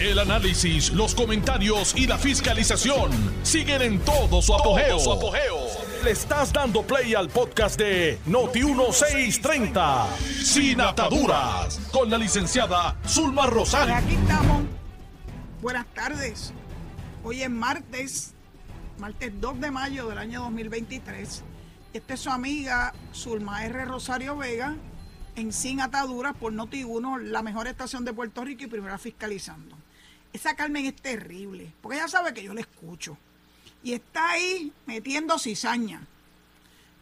El análisis, los comentarios y la fiscalización siguen en todo su apogeo. Le estás dando play al podcast de Noti1630, Sin Ataduras, con la licenciada Zulma Rosario. Aquí estamos. Buenas tardes. Hoy es martes, martes 2 de mayo del año 2023. Esta es su amiga Zulma R. Rosario Vega en Sin Ataduras por Noti1, la mejor estación de Puerto Rico y primera fiscalizando. Esa Carmen es terrible, porque ella sabe que yo la escucho. Y está ahí metiendo cizaña.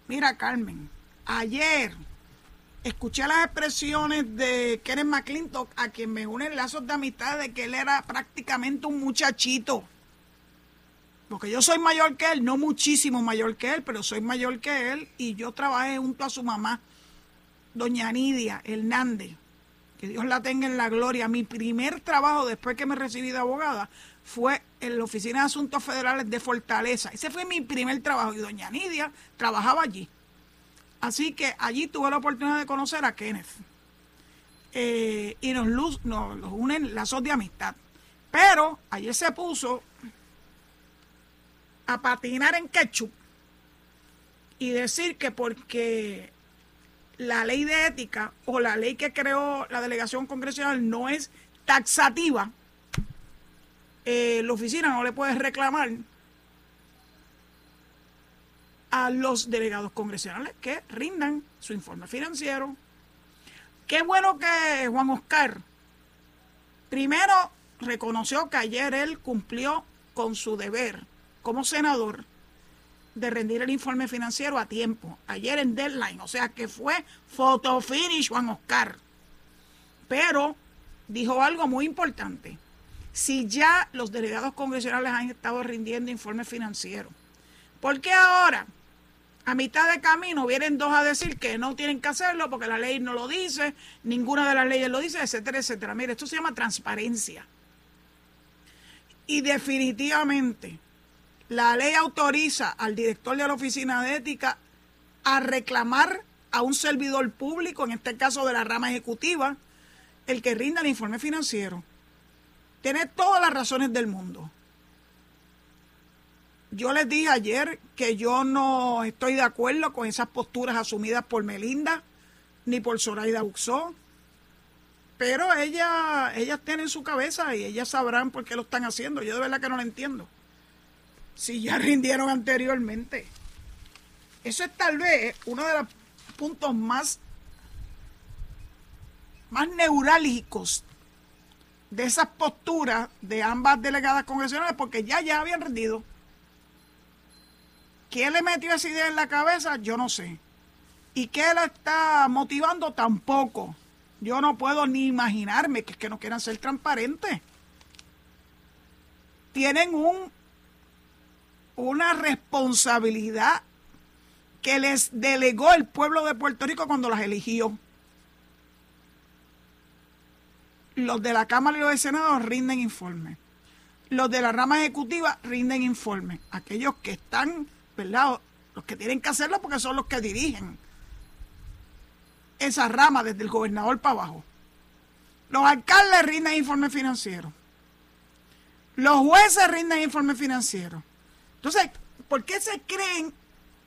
Mira, Carmen, ayer escuché las expresiones de Kenneth McClintock, a quien me unen lazos de amistad de que él era prácticamente un muchachito. Porque yo soy mayor que él, no muchísimo mayor que él, pero soy mayor que él y yo trabajé junto a su mamá, doña Nidia Hernández, que Dios la tenga en la gloria. Mi primer trabajo después que me recibí de abogada fue en la Oficina de Asuntos Federales de Fortaleza. Ese fue mi primer trabajo y doña Nidia trabajaba allí. Así que allí tuve la oportunidad de conocer a Kenneth. Eh, y nos, nos, nos unen lazos de amistad. Pero ayer se puso a patinar en ketchup y decir que porque la ley de ética o la ley que creó la delegación congresional no es taxativa, eh, la oficina no le puede reclamar a los delegados congresionales que rindan su informe financiero. Qué bueno que Juan Oscar primero reconoció que ayer él cumplió con su deber como senador de rendir el informe financiero a tiempo, ayer en deadline, o sea que fue photo finish Juan Oscar. Pero dijo algo muy importante. Si ya los delegados congresionales han estado rindiendo informes financieros, ¿por qué ahora, a mitad de camino, vienen dos a decir que no tienen que hacerlo porque la ley no lo dice, ninguna de las leyes lo dice, etcétera, etcétera? Mire, esto se llama transparencia. Y definitivamente, la ley autoriza al director de la Oficina de Ética a reclamar a un servidor público, en este caso de la rama ejecutiva, el que rinda el informe financiero. Tiene todas las razones del mundo. Yo les dije ayer que yo no estoy de acuerdo con esas posturas asumidas por Melinda ni por Zoraida Buxó. Pero ellas, ellas tienen su cabeza y ellas sabrán por qué lo están haciendo. Yo de verdad que no lo entiendo si ya rindieron anteriormente. Eso es tal vez uno de los puntos más, más neurálgicos de esas posturas de ambas delegadas congresionales, porque ya, ya habían rendido. ¿Quién le metió esa idea en la cabeza? Yo no sé. ¿Y qué la está motivando? Tampoco. Yo no puedo ni imaginarme que es que no quieran ser transparentes. Tienen un una responsabilidad que les delegó el pueblo de Puerto Rico cuando las eligió. Los de la Cámara y los de Senado rinden informe. Los de la rama ejecutiva rinden informe. Aquellos que están, ¿verdad? Los que tienen que hacerlo porque son los que dirigen esa rama desde el gobernador para abajo. Los alcaldes rinden informe financiero. Los jueces rinden informe financiero. Entonces, ¿por qué se creen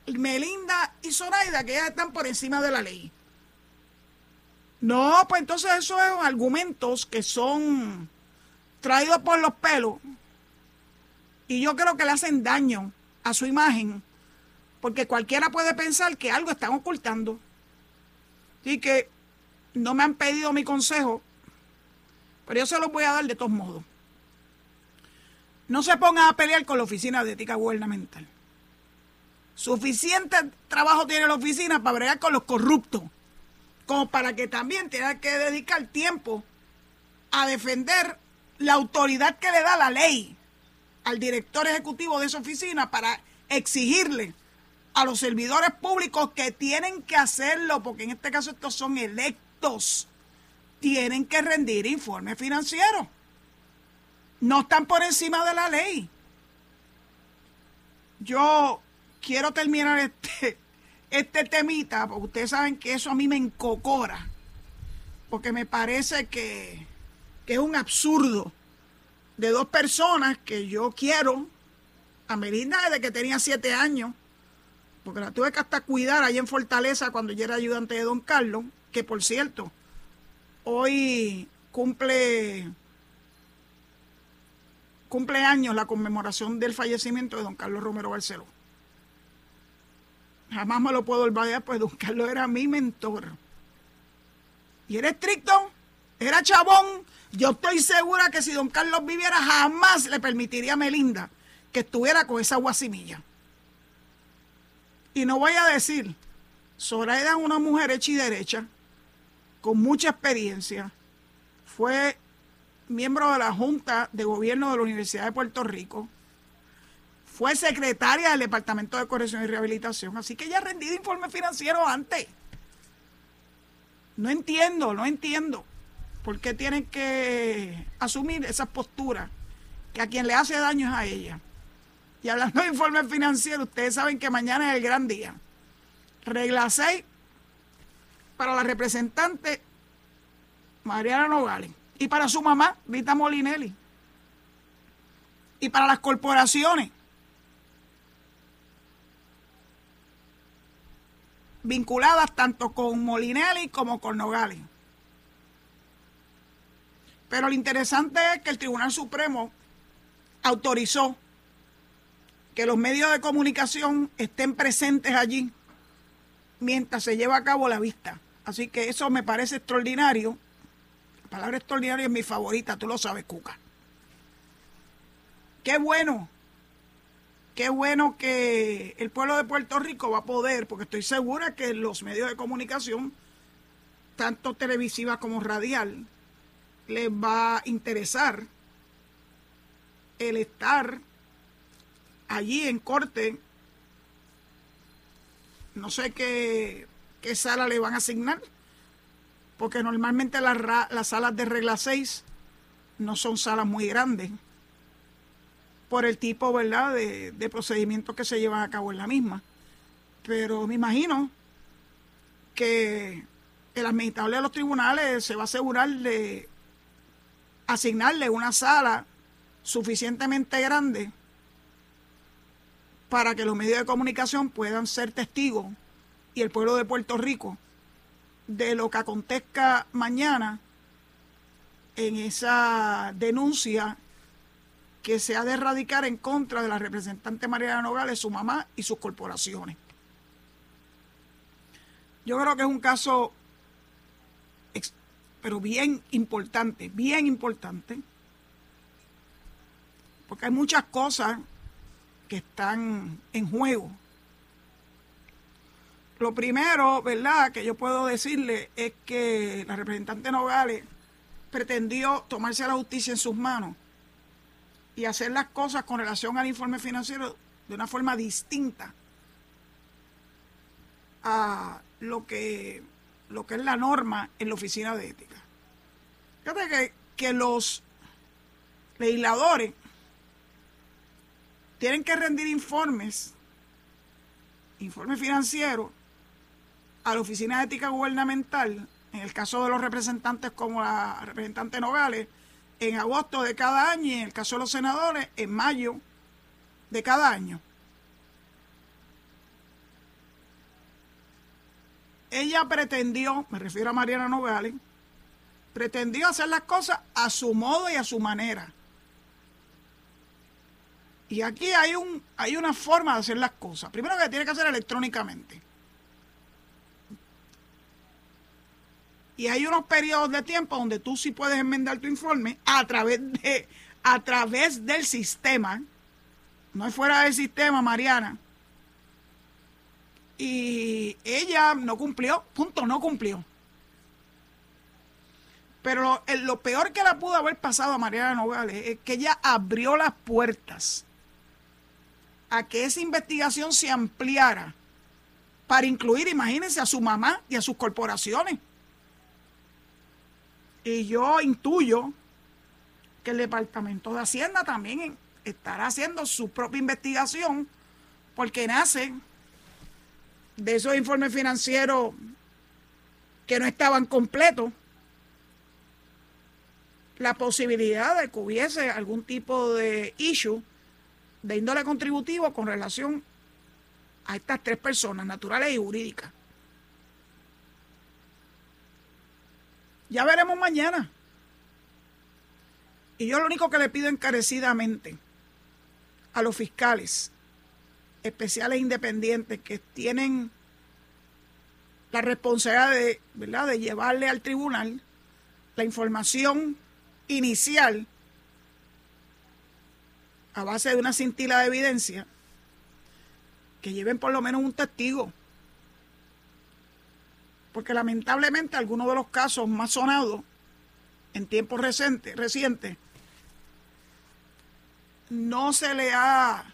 Melinda y Zoraida que ya están por encima de la ley? No, pues entonces esos son argumentos que son traídos por los pelos y yo creo que le hacen daño a su imagen porque cualquiera puede pensar que algo están ocultando y que no me han pedido mi consejo, pero yo se los voy a dar de todos modos. No se pongan a pelear con la Oficina de Ética Gubernamental. Suficiente trabajo tiene la oficina para bregar con los corruptos, como para que también tenga que dedicar tiempo a defender la autoridad que le da la ley al director ejecutivo de esa oficina para exigirle a los servidores públicos que tienen que hacerlo, porque en este caso estos son electos, tienen que rendir informes financieros no están por encima de la ley. Yo quiero terminar este, este temita, porque ustedes saben que eso a mí me encocora, porque me parece que, que es un absurdo de dos personas que yo quiero. A Melinda desde que tenía siete años, porque la tuve que hasta cuidar ahí en Fortaleza cuando yo era ayudante de don Carlos, que por cierto, hoy cumple cumpleaños la conmemoración del fallecimiento de don Carlos Romero Barceló. Jamás me lo puedo olvidar, pues don Carlos era mi mentor. Y era estricto, era chabón. Yo estoy segura que si don Carlos viviera, jamás le permitiría a Melinda que estuviera con esa guasimilla. Y no voy a decir, Zoraida es una mujer hecha y derecha, con mucha experiencia. Fue miembro de la Junta de Gobierno de la Universidad de Puerto Rico fue secretaria del Departamento de Corrección y Rehabilitación, así que ella ha rendido informe financiero antes. No entiendo, no entiendo por qué tienen que asumir esas posturas que a quien le hace daño es a ella. Y hablando de informe financiero, ustedes saben que mañana es el gran día. Regla 6 para la representante Mariana Nogales y para su mamá, Rita Molinelli. Y para las corporaciones, vinculadas tanto con Molinelli como con Nogales. Pero lo interesante es que el Tribunal Supremo autorizó que los medios de comunicación estén presentes allí mientras se lleva a cabo la vista. Así que eso me parece extraordinario. La palabra extraordinario es mi favorita, tú lo sabes, Cuca. Qué bueno qué bueno que el pueblo de Puerto Rico va a poder, porque estoy segura que los medios de comunicación, tanto televisiva como radial, les va a interesar el estar allí en corte. No sé qué, qué sala le van a asignar, porque normalmente las, las salas de regla 6 no son salas muy grandes por el tipo, ¿verdad?, de, de procedimientos que se llevan a cabo en la misma. Pero me imagino que el administrador de los tribunales se va a asegurar de asignarle una sala suficientemente grande para que los medios de comunicación puedan ser testigos y el pueblo de Puerto Rico de lo que acontezca mañana en esa denuncia que se ha de erradicar en contra de la representante Mariana Nogales, su mamá y sus corporaciones. Yo creo que es un caso, pero bien importante, bien importante, porque hay muchas cosas que están en juego. Lo primero, ¿verdad?, que yo puedo decirle es que la representante Nogales pretendió tomarse la justicia en sus manos y hacer las cosas con relación al informe financiero de una forma distinta a lo que, lo que es la norma en la oficina de ética. Fíjate que, que los legisladores tienen que rendir informes, informes financieros, a la Oficina de Ética Gubernamental, en el caso de los representantes como la representante Nogales, en agosto de cada año y en el caso de los senadores en mayo de cada año. Ella pretendió, me refiero a Mariana Nogales, pretendió hacer las cosas a su modo y a su manera. Y aquí hay, un, hay una forma de hacer las cosas. Primero que tiene que hacer electrónicamente. Y hay unos periodos de tiempo donde tú sí puedes enmendar tu informe a través de a través del sistema. No es fuera del sistema Mariana. Y ella no cumplió punto no cumplió. Pero lo, peor que le pudo haber pasado a Mariana Nogales es que ella abrió las puertas a que esa investigación se ampliara para incluir, imagínense, a su mamá y a sus corporaciones. Y yo intuyo que el Departamento de Hacienda también estará haciendo su propia investigación porque nace de esos informes financieros que no estaban completos, la posibilidad de que hubiese algún tipo de issue de índole contributivo con relación a estas tres personas, naturales y jurídicas. Ya veremos mañana. Y yo lo único que le pido encarecidamente a los fiscales especiales independientes que tienen la responsabilidad de, ¿verdad? de llevarle al tribunal la información inicial a base de una cintila de evidencia, que lleven por lo menos un testigo. Porque lamentablemente algunos de los casos más sonados en tiempos recientes, recientes no se le ha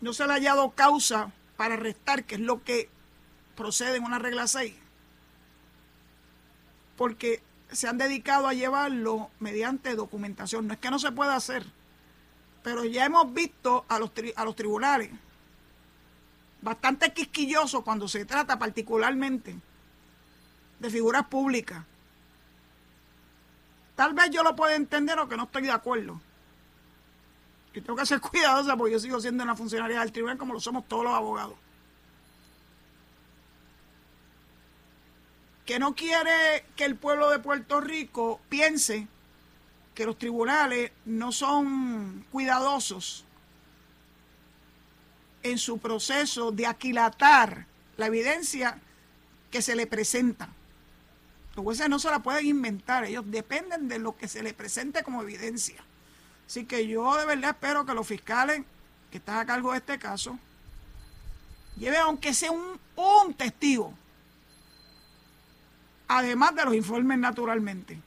no se le ha hallado causa para arrestar, que es lo que procede en una regla 6, porque se han dedicado a llevarlo mediante documentación. No es que no se pueda hacer, pero ya hemos visto a los, a los tribunales bastante quisquillosos cuando se trata particularmente de figuras públicas. Tal vez yo lo pueda entender o que no estoy de acuerdo. Y tengo que ser cuidadosa porque yo sigo siendo una funcionaria del tribunal como lo somos todos los abogados. Que no quiere que el pueblo de Puerto Rico piense que los tribunales no son cuidadosos en su proceso de aquilatar la evidencia que se le presenta. Los jueces no se la pueden inventar, ellos dependen de lo que se les presente como evidencia. Así que yo de verdad espero que los fiscales que están a cargo de este caso lleven aunque sea un, un testigo, además de los informes naturalmente,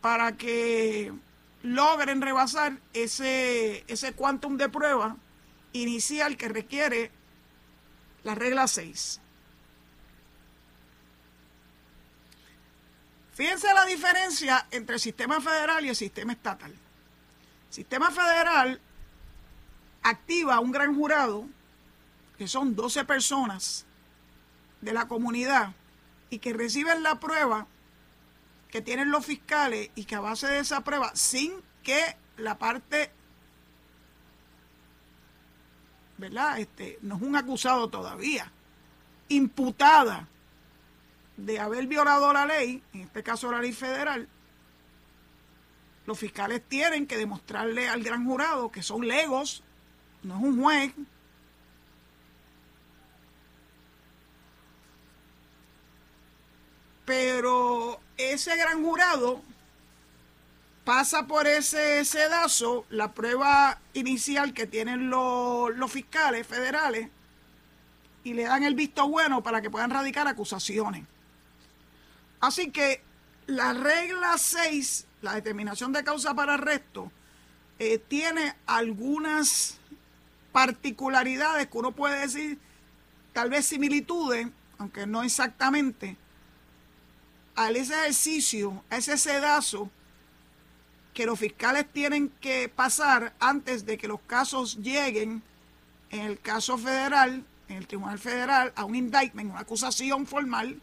para que logren rebasar ese, ese quantum de prueba inicial que requiere la regla 6. Fíjense la diferencia entre el sistema federal y el sistema estatal. El sistema federal activa un gran jurado, que son 12 personas de la comunidad, y que reciben la prueba que tienen los fiscales y que a base de esa prueba, sin que la parte, ¿verdad? Este, no es un acusado todavía, imputada de haber violado la ley, en este caso la ley federal, los fiscales tienen que demostrarle al gran jurado que son legos, no es un juez. Pero ese gran jurado pasa por ese sedazo la prueba inicial que tienen los, los fiscales federales y le dan el visto bueno para que puedan radicar acusaciones. Así que la regla 6, la determinación de causa para arresto, eh, tiene algunas particularidades que uno puede decir, tal vez similitudes, aunque no exactamente, a ese ejercicio, a ese sedazo que los fiscales tienen que pasar antes de que los casos lleguen, en el caso federal, en el Tribunal Federal, a un indictment, una acusación formal,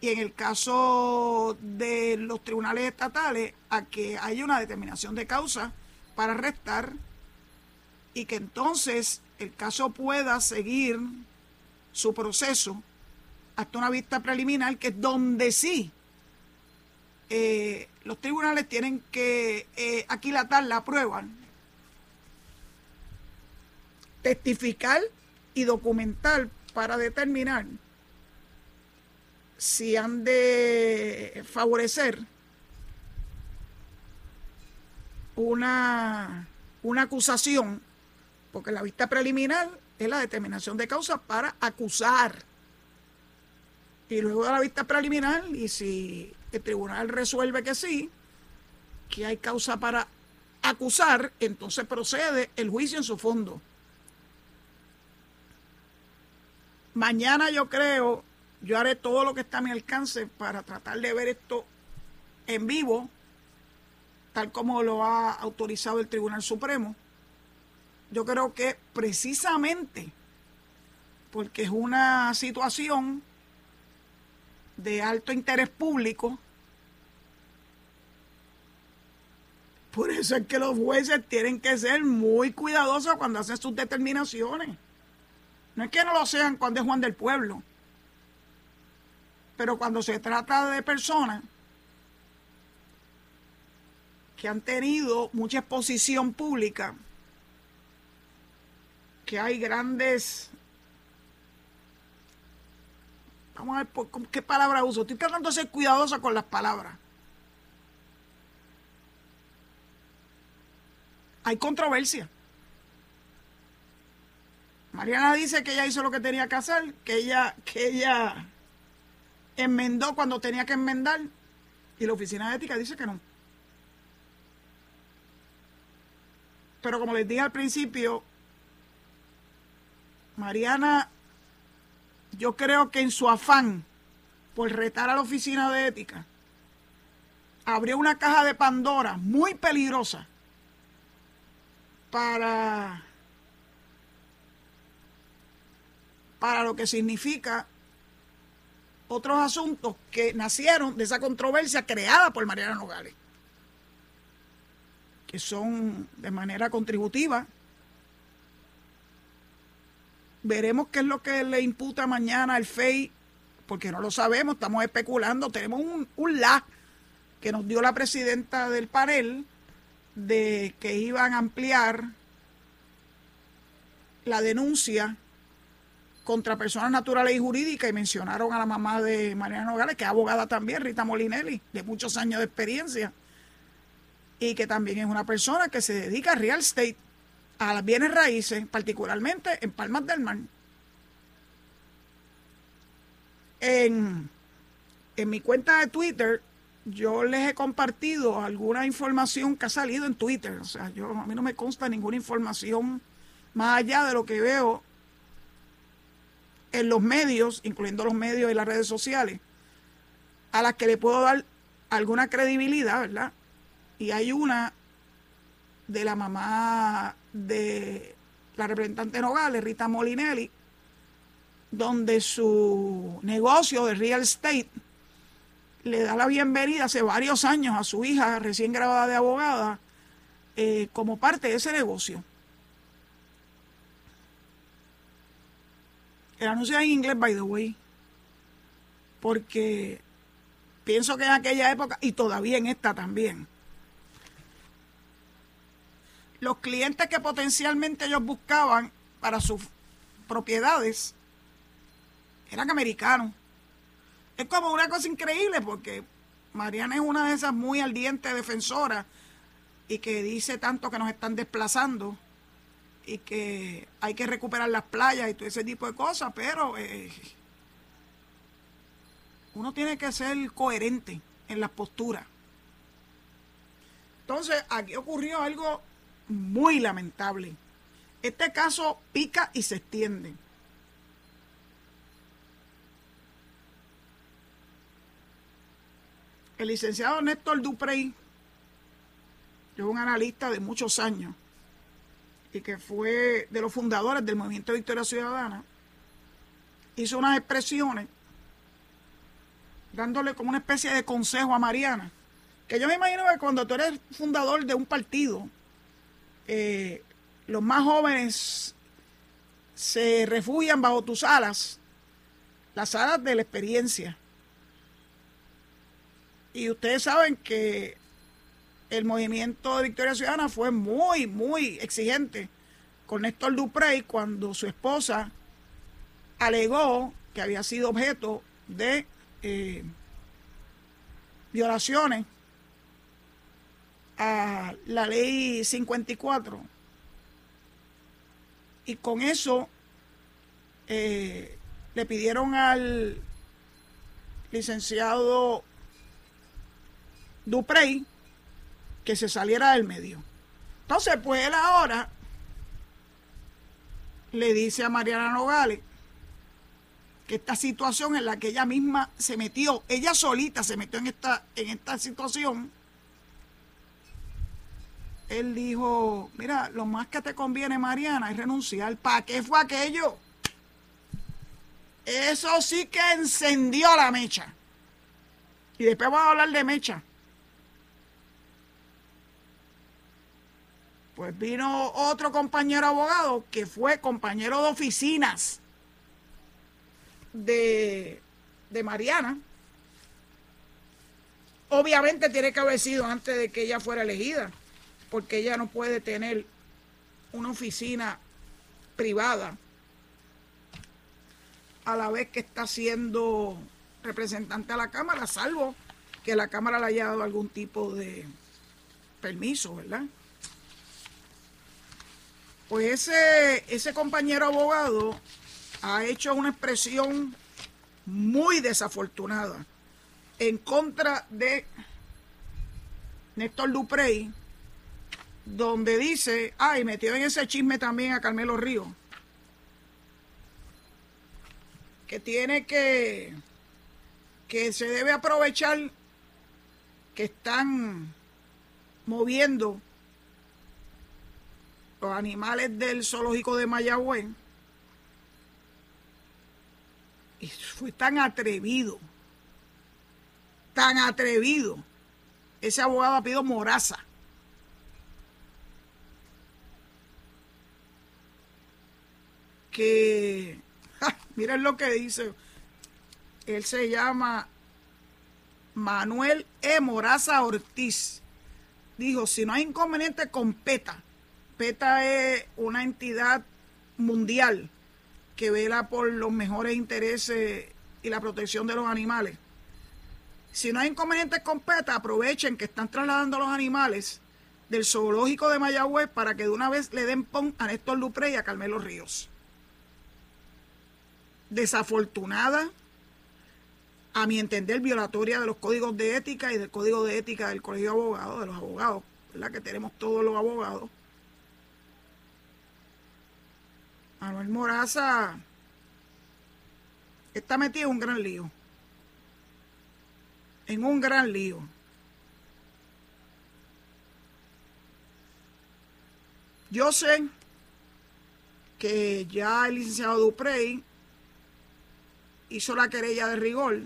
y en el caso de los tribunales estatales a que haya una determinación de causa para arrestar y que entonces el caso pueda seguir su proceso hasta una vista preliminar, que es donde sí eh, los tribunales tienen que eh, aquilatar la prueba, testificar y documentar para determinar si han de favorecer una, una acusación, porque la vista preliminar es la determinación de causa para acusar. Y luego de la vista preliminar, y si el tribunal resuelve que sí, que hay causa para acusar, entonces procede el juicio en su fondo. Mañana yo creo yo haré todo lo que está a mi alcance para tratar de ver esto en vivo, tal como lo ha autorizado el Tribunal Supremo. Yo creo que precisamente porque es una situación de alto interés público. Por eso es que los jueces tienen que ser muy cuidadosos cuando hacen sus determinaciones. No es que no lo sean cuando es Juan del Pueblo, pero cuando se trata de personas que han tenido mucha exposición pública, que hay grandes... Vamos a ver qué palabra uso. Estoy tratando de ser cuidadosa con las palabras. Hay controversia. Mariana dice que ella hizo lo que tenía que hacer, que ella, que ella enmendó cuando tenía que enmendar, y la oficina de ética dice que no. Pero como les dije al principio, Mariana, yo creo que en su afán por retar a la oficina de ética, abrió una caja de Pandora muy peligrosa para, para lo que significa otros asuntos que nacieron de esa controversia creada por Mariana Nogales, que son de manera contributiva. Veremos qué es lo que le imputa mañana el FEI, porque no lo sabemos, estamos especulando. Tenemos un, un la que nos dio la presidenta del panel de que iban a ampliar la denuncia contra personas naturales y jurídicas y mencionaron a la mamá de Mariana Nogales, que es abogada también, Rita Molinelli, de muchos años de experiencia, y que también es una persona que se dedica a real estate, a las bienes raíces, particularmente en Palmas del Mar. En, en mi cuenta de Twitter yo les he compartido alguna información que ha salido en Twitter. O sea, yo, a mí no me consta ninguna información más allá de lo que veo en los medios, incluyendo los medios y las redes sociales, a las que le puedo dar alguna credibilidad, ¿verdad? Y hay una de la mamá de la representante Nogales, Rita Molinelli, donde su negocio de real estate le da la bienvenida hace varios años a su hija recién graduada de abogada eh, como parte de ese negocio. El anuncio es en inglés, by the way, porque pienso que en aquella época y todavía en esta también, los clientes que potencialmente ellos buscaban para sus propiedades eran americanos es como una cosa increíble porque Mariana es una de esas muy ardientes defensoras y que dice tanto que nos están desplazando y que hay que recuperar las playas y todo ese tipo de cosas, pero eh, uno tiene que ser coherente en las posturas. Entonces, aquí ocurrió algo muy lamentable. Este caso pica y se extiende. El licenciado Néstor Duprey, es un analista de muchos años y que fue de los fundadores del Movimiento Victoria Ciudadana, hizo unas expresiones dándole como una especie de consejo a Mariana, que yo me imagino que cuando tú eres fundador de un partido, eh, los más jóvenes se refugian bajo tus alas, las alas de la experiencia. Y ustedes saben que el movimiento de Victoria Ciudadana fue muy, muy exigente con Néstor Duprey cuando su esposa alegó que había sido objeto de eh, violaciones a la ley 54. Y con eso eh, le pidieron al licenciado Duprey que se saliera del medio. Entonces, pues él ahora le dice a Mariana Nogales que esta situación en la que ella misma se metió, ella solita se metió en esta, en esta situación, él dijo, mira, lo más que te conviene, Mariana, es renunciar. ¿Para qué fue aquello? Eso sí que encendió la mecha. Y después vamos a hablar de mecha. Pues vino otro compañero abogado que fue compañero de oficinas de, de Mariana. Obviamente tiene que haber sido antes de que ella fuera elegida, porque ella no puede tener una oficina privada a la vez que está siendo representante a la Cámara, salvo que la Cámara le haya dado algún tipo de permiso, ¿verdad? Pues ese, ese compañero abogado ha hecho una expresión muy desafortunada en contra de Néstor Duprey, donde dice, ay, metió en ese chisme también a Carmelo Río, que tiene que, que se debe aprovechar que están moviendo los animales del zoológico de Mayagüez. Y fue tan atrevido, tan atrevido. Ese abogado pedido moraza que, miren lo que dice, él se llama Manuel E. Moraza Ortiz. Dijo, si no hay inconveniente con PETA, PETA es una entidad mundial que vela por los mejores intereses y la protección de los animales. Si no hay inconvenientes con PETA, aprovechen que están trasladando los animales del zoológico de Mayagüez para que de una vez le den pon a Néstor Dupré y a Carmelo Ríos desafortunada, a mi entender, violatoria de los códigos de ética y del código de ética del Colegio de Abogados, de los abogados, la que tenemos todos los abogados. Manuel Moraza está metido en un gran lío. En un gran lío. Yo sé que ya el licenciado Duprey hizo la querella de rigor.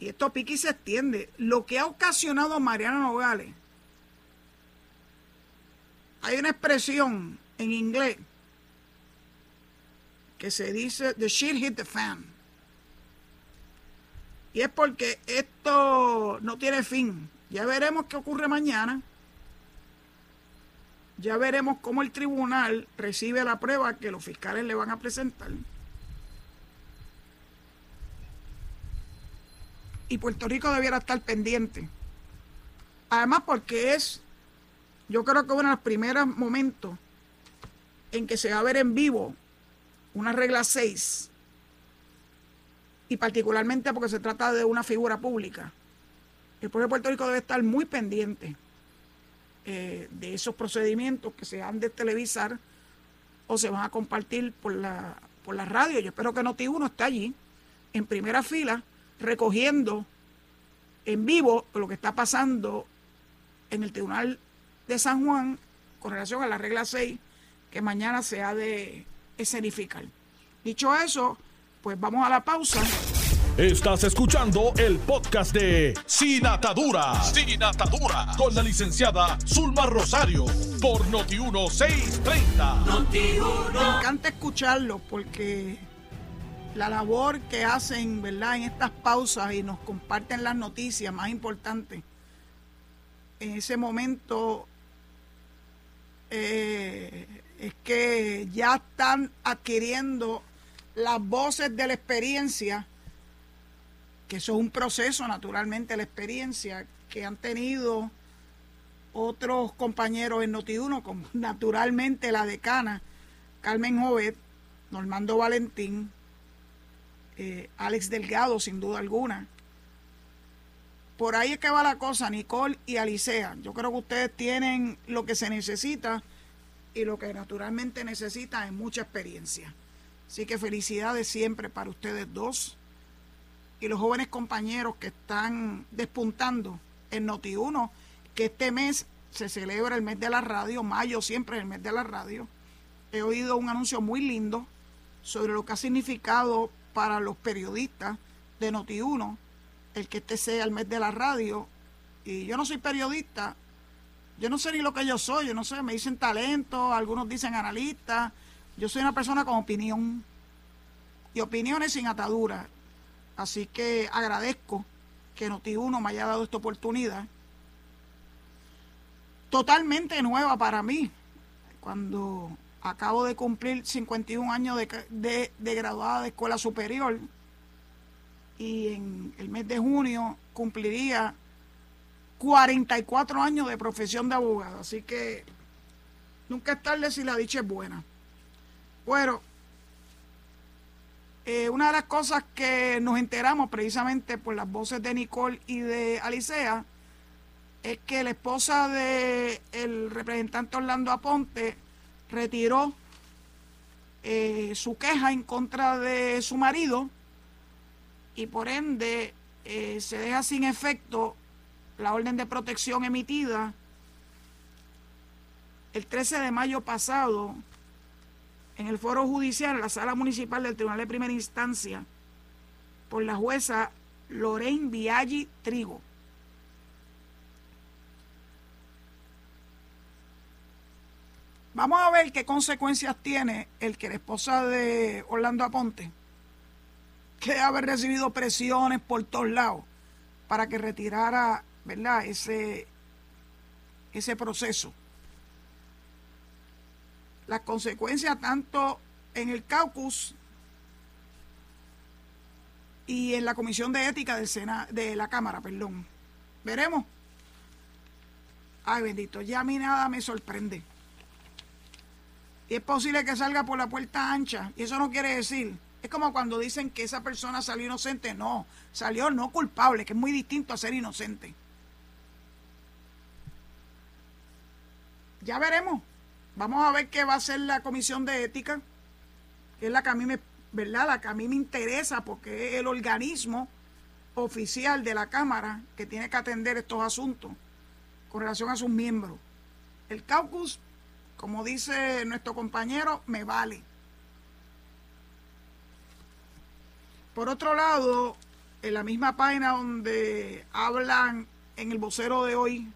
Y esto pique y se extiende. Lo que ha ocasionado a Mariana Nogales. Hay una expresión en inglés que se dice the shit hit the fan. Y es porque esto no tiene fin. Ya veremos qué ocurre mañana. Ya veremos cómo el tribunal recibe la prueba que los fiscales le van a presentar. Y Puerto Rico debiera estar pendiente. Además porque es, yo creo que uno de los primeros momentos en que se va a ver en vivo una regla 6, y particularmente porque se trata de una figura pública. El pueblo de Puerto Rico debe estar muy pendiente eh, de esos procedimientos que se han de televisar o se van a compartir por la, por la radio. Yo espero que Noti1 esté allí, en primera fila, recogiendo en vivo lo que está pasando en el Tribunal de San Juan con relación a la regla 6 que mañana se ha de escenificar. Dicho eso, pues vamos a la pausa. Estás escuchando el podcast de Sin Atadura. Sin Atadura. Con la licenciada Zulma Rosario. Por Noti1630. Me encanta escucharlo porque la labor que hacen, ¿verdad? En estas pausas y nos comparten las noticias más importantes. En ese momento eh, es que ya están adquiriendo las voces de la experiencia que eso es un proceso, naturalmente, la experiencia que han tenido otros compañeros en Notiuno, como naturalmente la decana Carmen Jovet, Normando Valentín, eh, Alex Delgado, sin duda alguna. Por ahí es que va la cosa, Nicole y Alicea. Yo creo que ustedes tienen lo que se necesita y lo que naturalmente necesitan es mucha experiencia. Así que felicidades siempre para ustedes dos y los jóvenes compañeros que están despuntando en Noti1, que este mes se celebra el mes de la radio, mayo siempre es el mes de la radio, he oído un anuncio muy lindo sobre lo que ha significado para los periodistas de Noti1 el que este sea el mes de la radio. Y yo no soy periodista, yo no sé ni lo que yo soy, yo no sé, me dicen talento, algunos dicen analista. Yo soy una persona con opinión y opiniones sin atadura. Así que agradezco que Noti1 me haya dado esta oportunidad. Totalmente nueva para mí. Cuando acabo de cumplir 51 años de, de graduada de escuela superior y en el mes de junio cumpliría 44 años de profesión de abogado. Así que nunca es tarde si la dicha es buena. Bueno, eh, una de las cosas que nos enteramos precisamente por las voces de Nicole y de Alicea es que la esposa del el representante Orlando Aponte retiró eh, su queja en contra de su marido y por ende eh, se deja sin efecto la orden de protección emitida el 13 de mayo pasado en el foro judicial, en la sala municipal del Tribunal de Primera Instancia, por la jueza Lorraine Viaggi Trigo. Vamos a ver qué consecuencias tiene el que la esposa de Orlando Aponte, que haber recibido presiones por todos lados para que retirara ¿verdad? Ese, ese proceso. Las consecuencias tanto en el caucus y en la Comisión de Ética del de la Cámara, perdón. Veremos. Ay, bendito, ya a mí nada me sorprende. Y es posible que salga por la puerta ancha. Y eso no quiere decir. Es como cuando dicen que esa persona salió inocente. No, salió no culpable, que es muy distinto a ser inocente. ya veremos. Vamos a ver qué va a hacer la comisión de ética, que es la que a mí me, ¿verdad? La que a mí me interesa porque es el organismo oficial de la Cámara que tiene que atender estos asuntos con relación a sus miembros. El caucus, como dice nuestro compañero, me vale. Por otro lado, en la misma página donde hablan en el vocero de hoy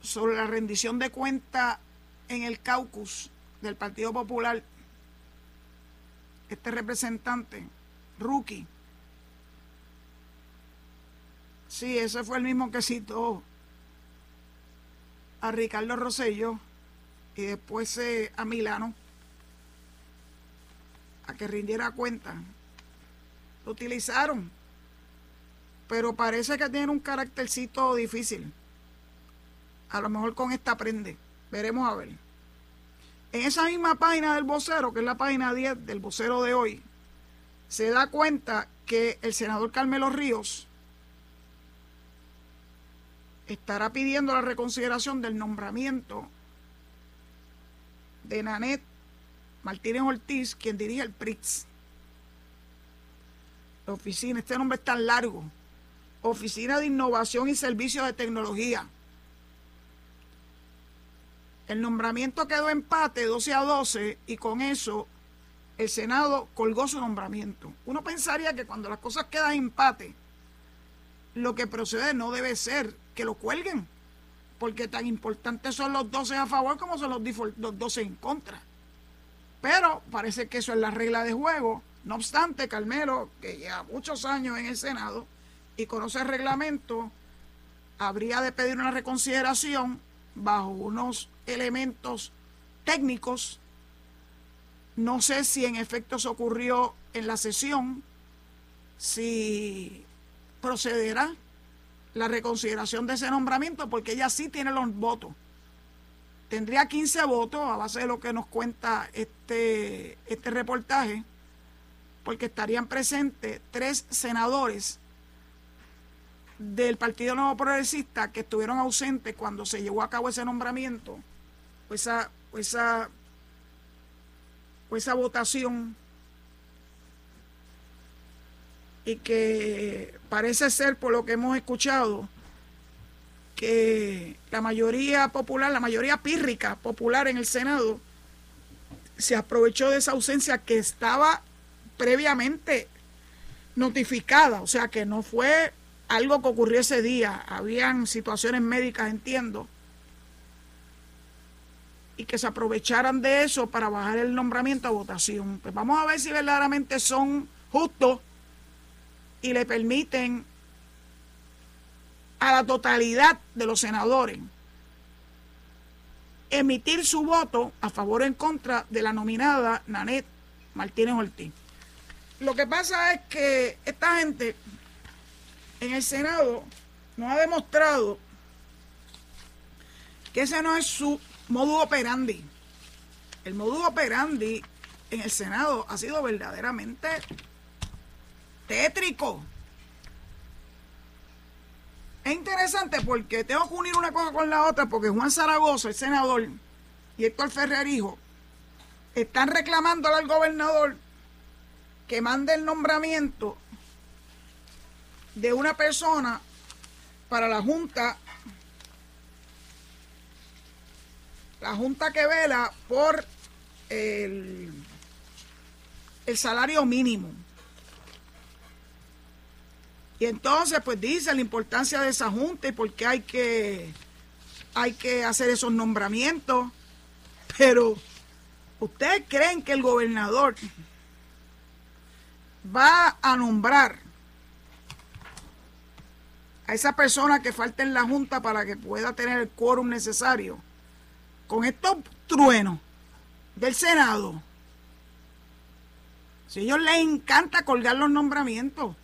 sobre la rendición de cuenta en el caucus del Partido Popular, este representante, Rookie, sí, ese fue el mismo que citó a Ricardo Rosello y después eh, a Milano a que rindiera cuenta. Lo utilizaron, pero parece que tiene un caráctercito difícil. A lo mejor con esta aprende. Veremos a ver. En esa misma página del vocero, que es la página 10 del vocero de hoy, se da cuenta que el senador Carmelo Ríos estará pidiendo la reconsideración del nombramiento de Nanet Martínez Ortiz, quien dirige el PRIX. La oficina, este nombre es tan largo. Oficina de Innovación y Servicios de Tecnología. El nombramiento quedó empate 12 a 12 y con eso el Senado colgó su nombramiento. Uno pensaría que cuando las cosas quedan empate, lo que procede no debe ser que lo cuelguen, porque tan importantes son los 12 a favor como son los, los 12 en contra. Pero parece que eso es la regla de juego. No obstante, Carmelo, que lleva muchos años en el Senado y conoce el reglamento, habría de pedir una reconsideración bajo unos elementos técnicos. No sé si en efecto se ocurrió en la sesión, si procederá la reconsideración de ese nombramiento, porque ella sí tiene los votos. Tendría 15 votos a base de lo que nos cuenta este, este reportaje, porque estarían presentes tres senadores del Partido Nuevo Progresista que estuvieron ausentes cuando se llevó a cabo ese nombramiento, o esa, esa, esa votación, y que parece ser, por lo que hemos escuchado, que la mayoría popular, la mayoría pírrica popular en el Senado, se aprovechó de esa ausencia que estaba previamente notificada, o sea que no fue algo que ocurrió ese día, habían situaciones médicas, entiendo, y que se aprovecharan de eso para bajar el nombramiento a votación. Pues vamos a ver si verdaderamente son justos y le permiten a la totalidad de los senadores emitir su voto a favor o en contra de la nominada Nanet Martínez Ortiz. Lo que pasa es que esta gente en el Senado nos ha demostrado que ese no es su modus operandi. El modus operandi en el Senado ha sido verdaderamente tétrico. Es interesante porque tengo que unir una cosa con la otra porque Juan Zaragoza, el senador, y Héctor Ferrer, hijo, están reclamando al gobernador que mande el nombramiento de una persona para la Junta, la Junta que vela por el, el salario mínimo. Y entonces, pues dice la importancia de esa junta y por qué hay que, hay que hacer esos nombramientos. Pero, ¿ustedes creen que el gobernador va a nombrar a esa persona que falta en la junta para que pueda tener el quórum necesario con estos truenos del Senado? Si a ellos les encanta colgar los nombramientos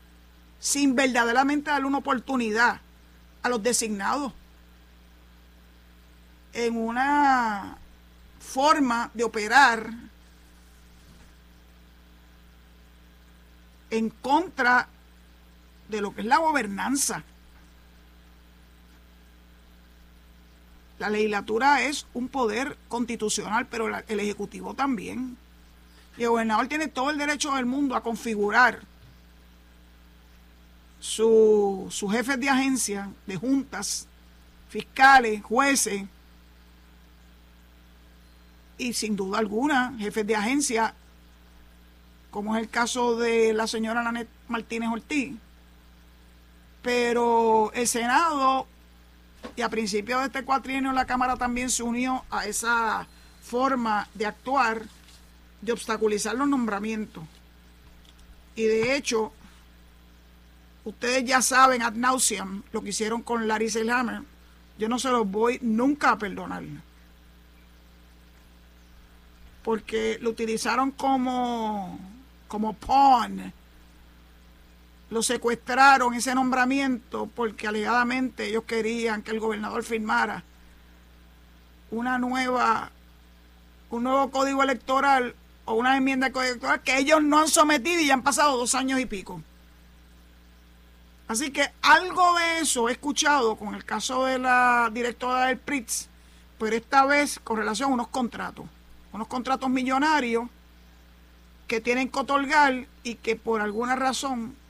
sin verdaderamente darle una oportunidad a los designados en una forma de operar en contra de lo que es la gobernanza. La legislatura es un poder constitucional, pero el Ejecutivo también. Y el gobernador tiene todo el derecho del mundo a configurar sus jefes de agencia, de juntas, fiscales, jueces, y sin duda alguna, jefes de agencia, como es el caso de la señora Nanet Martínez Ortiz. Pero el Senado, y a principios de este cuatrienio la Cámara también se unió a esa forma de actuar, de obstaculizar los nombramientos. Y de hecho, Ustedes ya saben ad nauseam lo que hicieron con Larry Selhammer. Yo no se los voy nunca a perdonar. Porque lo utilizaron como, como pawn. Lo secuestraron ese nombramiento porque alegadamente ellos querían que el gobernador firmara una nueva, un nuevo código electoral o una enmienda de código electoral que ellos no han sometido y ya han pasado dos años y pico. Así que algo de eso he escuchado con el caso de la directora del PRITS, pero esta vez con relación a unos contratos, unos contratos millonarios que tienen que otorgar y que por alguna razón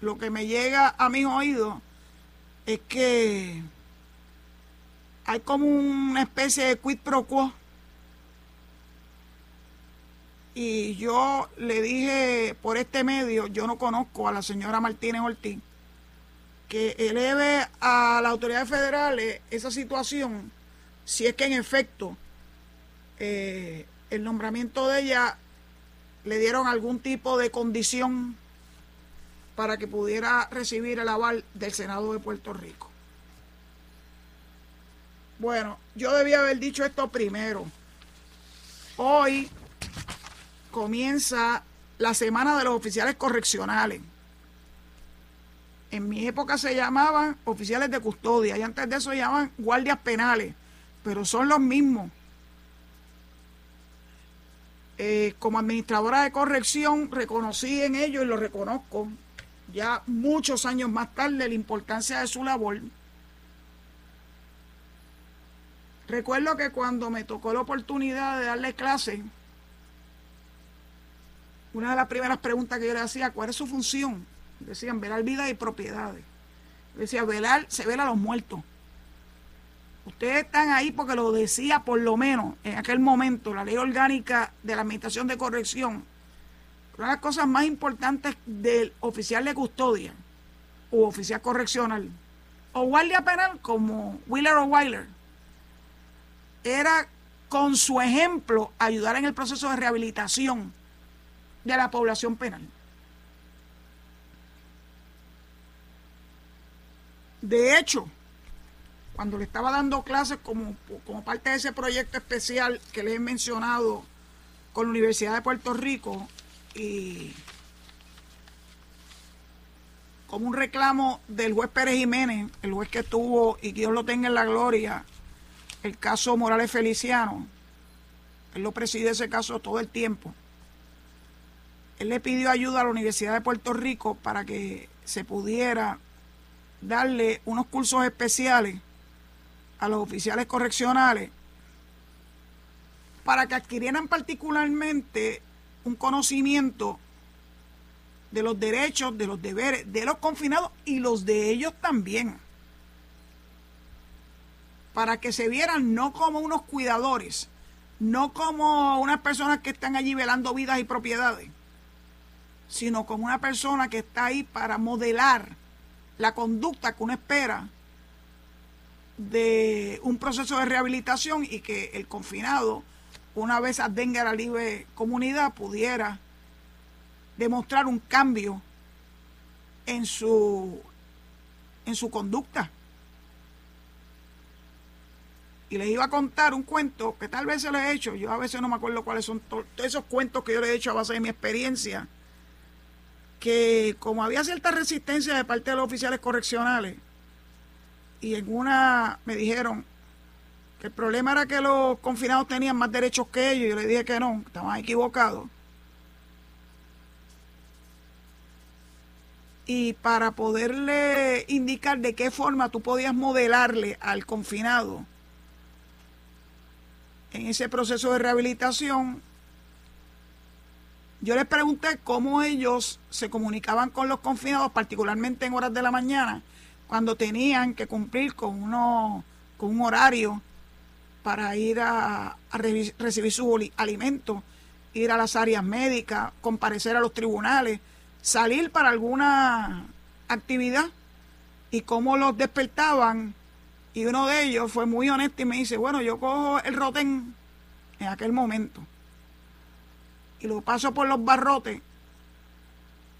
lo que me llega a mis oídos es que hay como una especie de quid pro quo. Y yo le dije por este medio, yo no conozco a la señora Martínez Ortiz, que eleve a las autoridades federales esa situación, si es que en efecto eh, el nombramiento de ella le dieron algún tipo de condición para que pudiera recibir el aval del Senado de Puerto Rico. Bueno, yo debía haber dicho esto primero. Hoy comienza la semana de los oficiales correccionales en mi época se llamaban oficiales de custodia y antes de eso se llamaban guardias penales, pero son los mismos. Eh, como administradora de corrección reconocí en ellos y lo reconozco ya muchos años más tarde la importancia de su labor. Recuerdo que cuando me tocó la oportunidad de darle clase, una de las primeras preguntas que yo le hacía, ¿cuál es su función? Decían velar vida y propiedades. Decía, velar, se vela a los muertos. Ustedes están ahí porque lo decía por lo menos en aquel momento la ley orgánica de la Administración de Corrección. Una de las cosas más importantes del oficial de custodia o oficial correccional o guardia penal como Wheeler o Weiler era con su ejemplo ayudar en el proceso de rehabilitación de la población penal. De hecho, cuando le estaba dando clases como, como parte de ese proyecto especial que les he mencionado con la Universidad de Puerto Rico y como un reclamo del juez Pérez Jiménez, el juez que tuvo, y Dios lo tenga en la gloria, el caso Morales Feliciano. Él lo preside ese caso todo el tiempo. Él le pidió ayuda a la Universidad de Puerto Rico para que se pudiera darle unos cursos especiales a los oficiales correccionales para que adquirieran particularmente un conocimiento de los derechos, de los deberes de los confinados y los de ellos también. Para que se vieran no como unos cuidadores, no como unas personas que están allí velando vidas y propiedades, sino como una persona que está ahí para modelar la conducta que uno espera de un proceso de rehabilitación y que el confinado, una vez adenga a la libre comunidad, pudiera demostrar un cambio en su, en su conducta. Y les iba a contar un cuento que tal vez se lo he hecho. Yo a veces no me acuerdo cuáles son todos esos cuentos que yo le he hecho a base de mi experiencia. Que como había cierta resistencia de parte de los oficiales correccionales, y en una me dijeron el problema era que los confinados tenían más derechos que ellos. Yo le dije que no, estaban equivocados. Y para poderle indicar de qué forma tú podías modelarle al confinado en ese proceso de rehabilitación, yo les pregunté cómo ellos se comunicaban con los confinados, particularmente en horas de la mañana, cuando tenían que cumplir con, uno, con un horario para ir a, recibir su alimento, ir a las áreas médicas, comparecer a los tribunales, salir para alguna actividad y cómo los despertaban. Y uno de ellos fue muy honesto y me dice, bueno, yo cojo el rotén en aquel momento y lo paso por los barrotes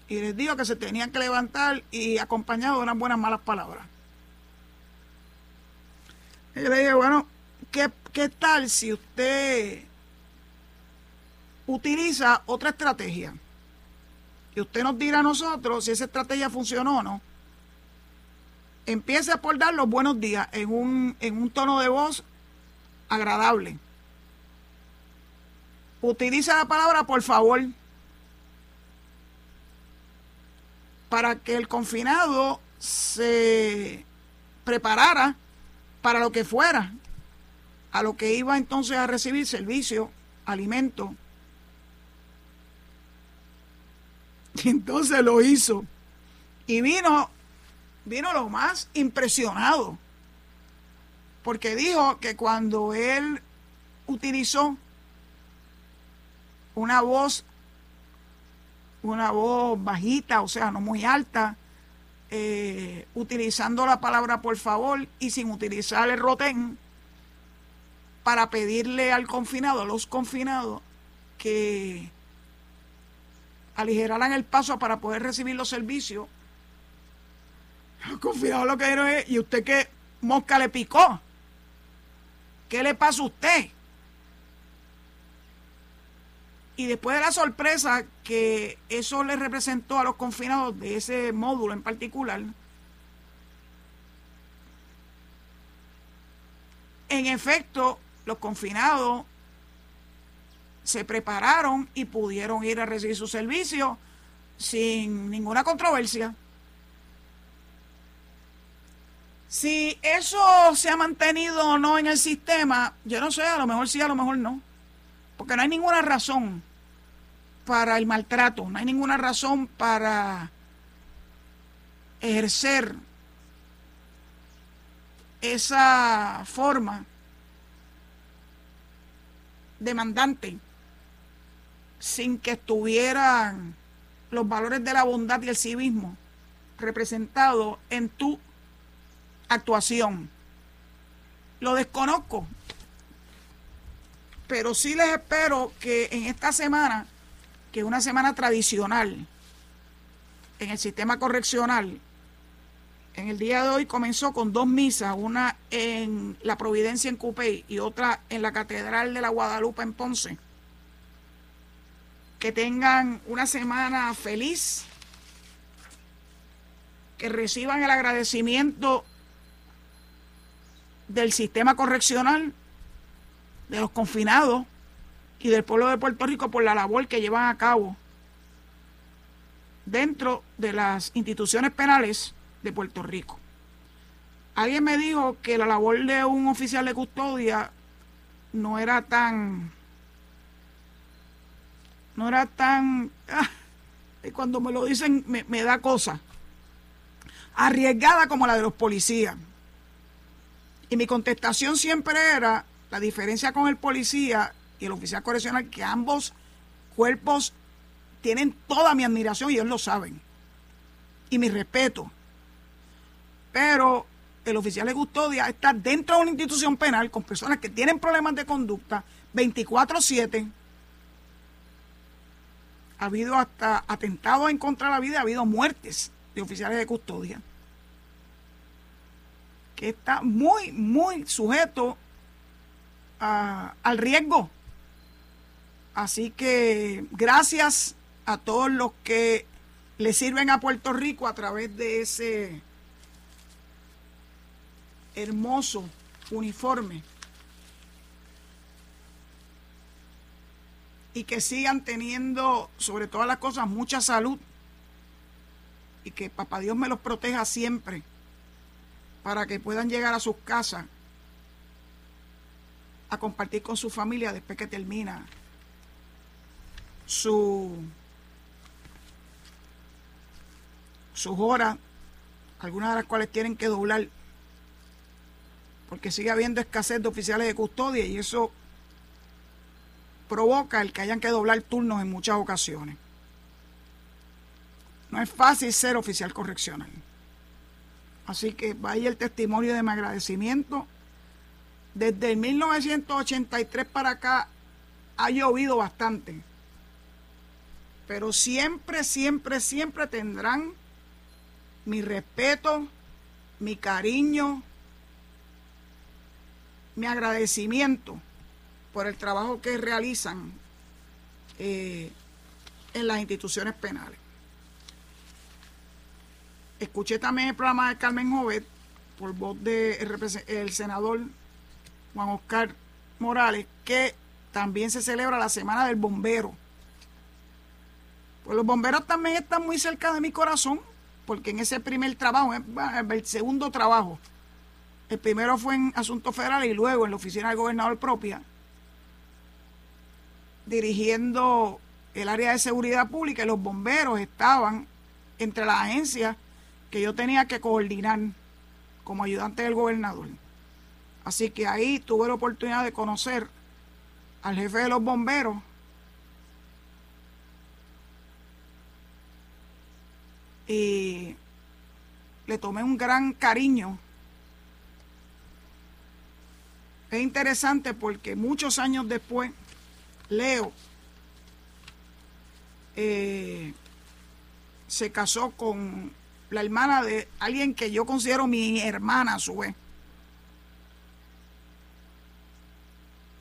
y les digo que se tenían que levantar y acompañado de unas buenas malas palabras. Y yo le dije, bueno, ¿qué, ¿qué tal si usted utiliza otra estrategia? Y usted nos dirá a nosotros si esa estrategia funcionó o no. Empiece por dar los buenos días en un, en un tono de voz agradable. Utiliza la palabra por favor. para que el confinado se preparara para lo que fuera, a lo que iba entonces a recibir servicio, alimento. Y entonces lo hizo. Y vino, vino lo más impresionado, porque dijo que cuando él utilizó una voz una voz bajita, o sea, no muy alta, eh, utilizando la palabra por favor y sin utilizar el rotén para pedirle al confinado, a los confinados, que aligeraran el paso para poder recibir los servicios. Los confinados lo que dijeron es, ¿y usted qué mosca le picó? ¿Qué le pasa a usted? Y después de la sorpresa que eso le representó a los confinados de ese módulo en particular, en efecto, los confinados se prepararon y pudieron ir a recibir su servicio sin ninguna controversia. Si eso se ha mantenido o no en el sistema, yo no sé, a lo mejor sí, a lo mejor no. Porque no hay ninguna razón para el maltrato, no hay ninguna razón para ejercer esa forma demandante sin que estuvieran los valores de la bondad y el civismo representados en tu actuación. Lo desconozco, pero sí les espero que en esta semana, que es una semana tradicional en el sistema correccional, en el día de hoy comenzó con dos misas, una en la Providencia en Cupey y otra en la Catedral de la Guadalupe en Ponce. Que tengan una semana feliz, que reciban el agradecimiento del sistema correccional, de los confinados y del pueblo de Puerto Rico por la labor que llevan a cabo dentro de las instituciones penales de Puerto Rico. Alguien me dijo que la labor de un oficial de custodia no era tan no era tan ah, cuando me lo dicen me, me da cosa. Arriesgada como la de los policías. Y mi contestación siempre era la diferencia con el policía y el oficial correccional que ambos cuerpos tienen toda mi admiración y ellos lo saben. Y mi respeto pero el oficial de custodia está dentro de una institución penal con personas que tienen problemas de conducta 24/7. Ha habido hasta atentados en contra de la vida, ha habido muertes de oficiales de custodia. Que está muy, muy sujeto al riesgo. Así que gracias a todos los que le sirven a Puerto Rico a través de ese hermoso uniforme. Y que sigan teniendo, sobre todas las cosas, mucha salud. Y que papá Dios me los proteja siempre para que puedan llegar a sus casas a compartir con su familia después que termina su sus horas, algunas de las cuales tienen que doblar porque sigue habiendo escasez de oficiales de custodia y eso provoca el que hayan que doblar turnos en muchas ocasiones. No es fácil ser oficial correccional. Así que vaya el testimonio de mi agradecimiento. Desde el 1983 para acá ha llovido bastante. Pero siempre, siempre, siempre tendrán mi respeto, mi cariño, mi agradecimiento por el trabajo que realizan eh, en las instituciones penales. Escuché también el programa de Carmen Jovet por voz del el senador Juan Oscar Morales, que también se celebra la Semana del Bombero. Pues los bomberos también están muy cerca de mi corazón, porque en ese primer trabajo, el segundo trabajo el primero fue en Asuntos Federales y luego en la oficina del gobernador propia, dirigiendo el área de seguridad pública y los bomberos estaban entre las agencias que yo tenía que coordinar como ayudante del gobernador. Así que ahí tuve la oportunidad de conocer al jefe de los bomberos. Y le tomé un gran cariño Es interesante porque muchos años después, Leo eh, se casó con la hermana de alguien que yo considero mi hermana a su vez.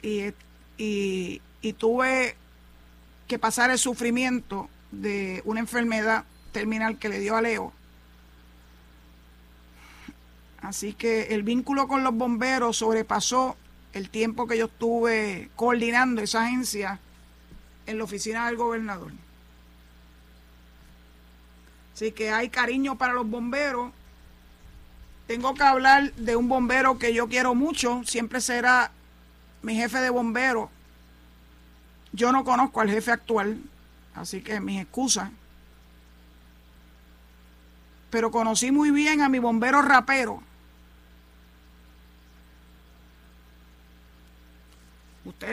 Y, y tuve que pasar el sufrimiento de una enfermedad terminal que le dio a Leo Así que el vínculo con los bomberos sobrepasó el tiempo que yo estuve coordinando esa agencia en la oficina del gobernador. Así que hay cariño para los bomberos. Tengo que hablar de un bombero que yo quiero mucho, siempre será mi jefe de bomberos. Yo no conozco al jefe actual, así que mis excusas. Pero conocí muy bien a mi bombero rapero,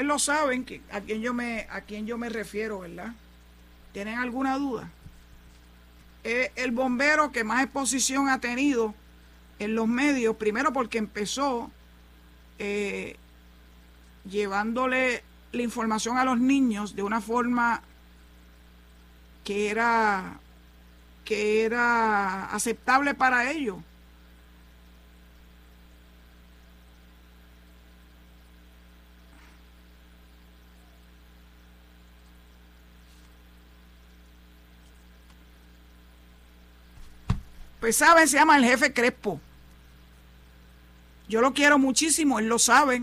lo saben, que, a, quién yo me, a yo me refiero, ¿verdad? ¿Tienen alguna duda? Es el bombero que más exposición ha tenido en los medios, primero porque empezó eh, llevándole la información a los niños de una forma que era que era aceptable para ellos. Pues saben, se llama el jefe Crespo. Yo lo quiero muchísimo, él lo sabe.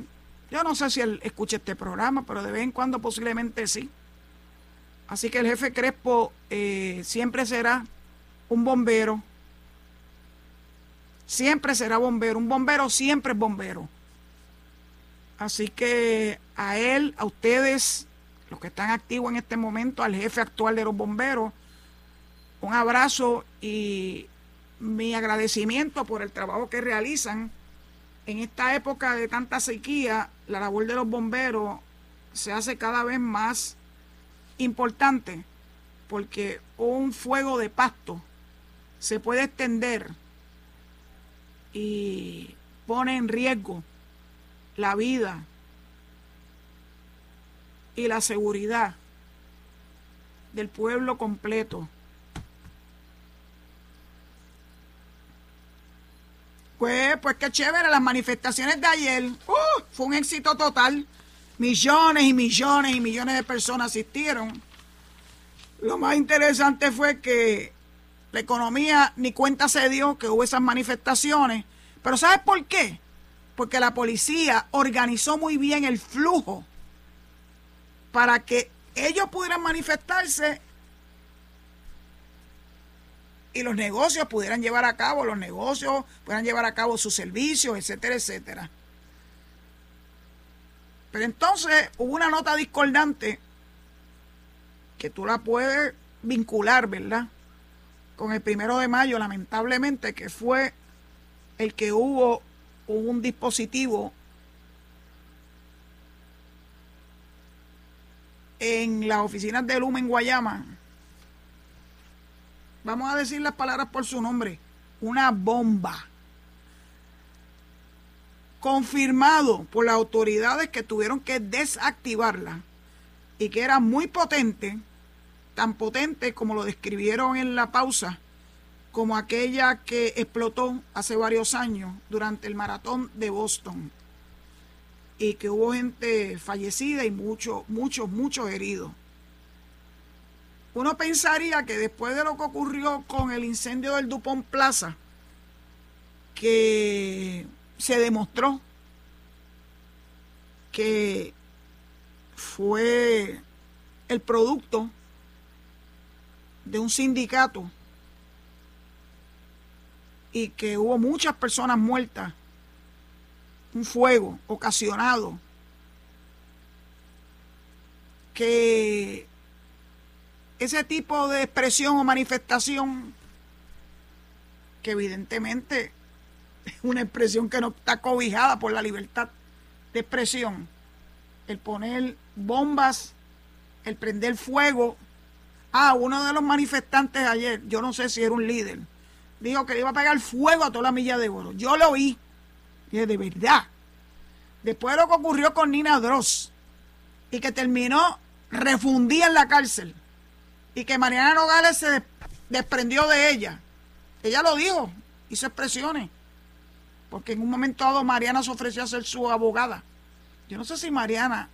Yo no sé si él escucha este programa, pero de vez en cuando posiblemente sí. Así que el jefe Crespo eh, siempre será un bombero. Siempre será bombero. Un bombero siempre es bombero. Así que a él, a ustedes, los que están activos en este momento, al jefe actual de los bomberos, un abrazo y mi agradecimiento por el trabajo que realizan. En esta época de tanta sequía, la labor de los bomberos se hace cada vez más importante porque un fuego de pasto se puede extender y pone en riesgo la vida y la seguridad del pueblo completo. Pues, pues qué chévere, las manifestaciones de ayer, uh, fue un éxito total. Millones y millones y millones de personas asistieron. Lo más interesante fue que la economía ni cuenta se dio que hubo esas manifestaciones. Pero ¿sabes por qué? Porque la policía organizó muy bien el flujo para que ellos pudieran manifestarse y los negocios pudieran llevar a cabo, los negocios pudieran llevar a cabo sus servicios, etcétera, etcétera. Pero entonces hubo una nota discordante que tú la puedes vincular, ¿verdad? Con el primero de mayo, lamentablemente, que fue el que hubo un dispositivo en las oficinas de Lumen Guayama vamos a decir las palabras por su nombre, una bomba. Confirmado por las autoridades que tuvieron que desactivarla y que era muy potente, tan potente como lo describieron en la pausa, como aquella que explotó hace varios años durante el maratón de Boston y que hubo gente fallecida y muchos, muchos, muchos heridos. Uno pensaría que después de lo que ocurrió con el incendio del Dupont Plaza, que se demostró que fue el producto de un sindicato y que hubo muchas personas muertas, un fuego ocasionado, que ese tipo de expresión o manifestación, que evidentemente es una expresión que no está cobijada por la libertad de expresión, el poner bombas, el prender fuego. Ah, uno de los manifestantes ayer, yo no sé si era un líder, dijo que le iba a pegar fuego a toda la milla de oro. Yo lo oí. Y de verdad. Después de lo que ocurrió con Nina Dross y que terminó refundida en la cárcel y que Mariana Nogales se desprendió de ella. Ella lo dijo, hizo expresiones, porque en un momento dado Mariana se ofreció a ser su abogada. Yo no sé si Mariana,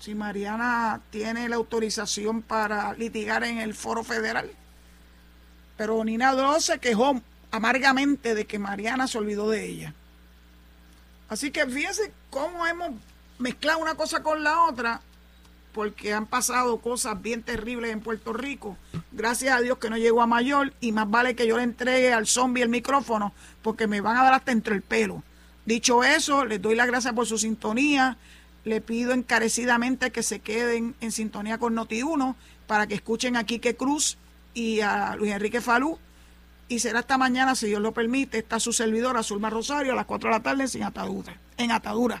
si Mariana tiene la autorización para litigar en el foro federal, pero Nina Dross se quejó amargamente de que Mariana se olvidó de ella. Así que fíjense cómo hemos mezclado una cosa con la otra porque han pasado cosas bien terribles en Puerto Rico. Gracias a Dios que no llegó a mayor y más vale que yo le entregue al zombie el micrófono porque me van a dar hasta entre el pelo. Dicho eso, les doy las gracias por su sintonía. Le pido encarecidamente que se queden en sintonía con Noti1 para que escuchen a Quique Cruz y a Luis Enrique Falú. Y será esta mañana, si Dios lo permite, está su servidora Zulma Rosario a las 4 de la tarde sin atadura, en atadura.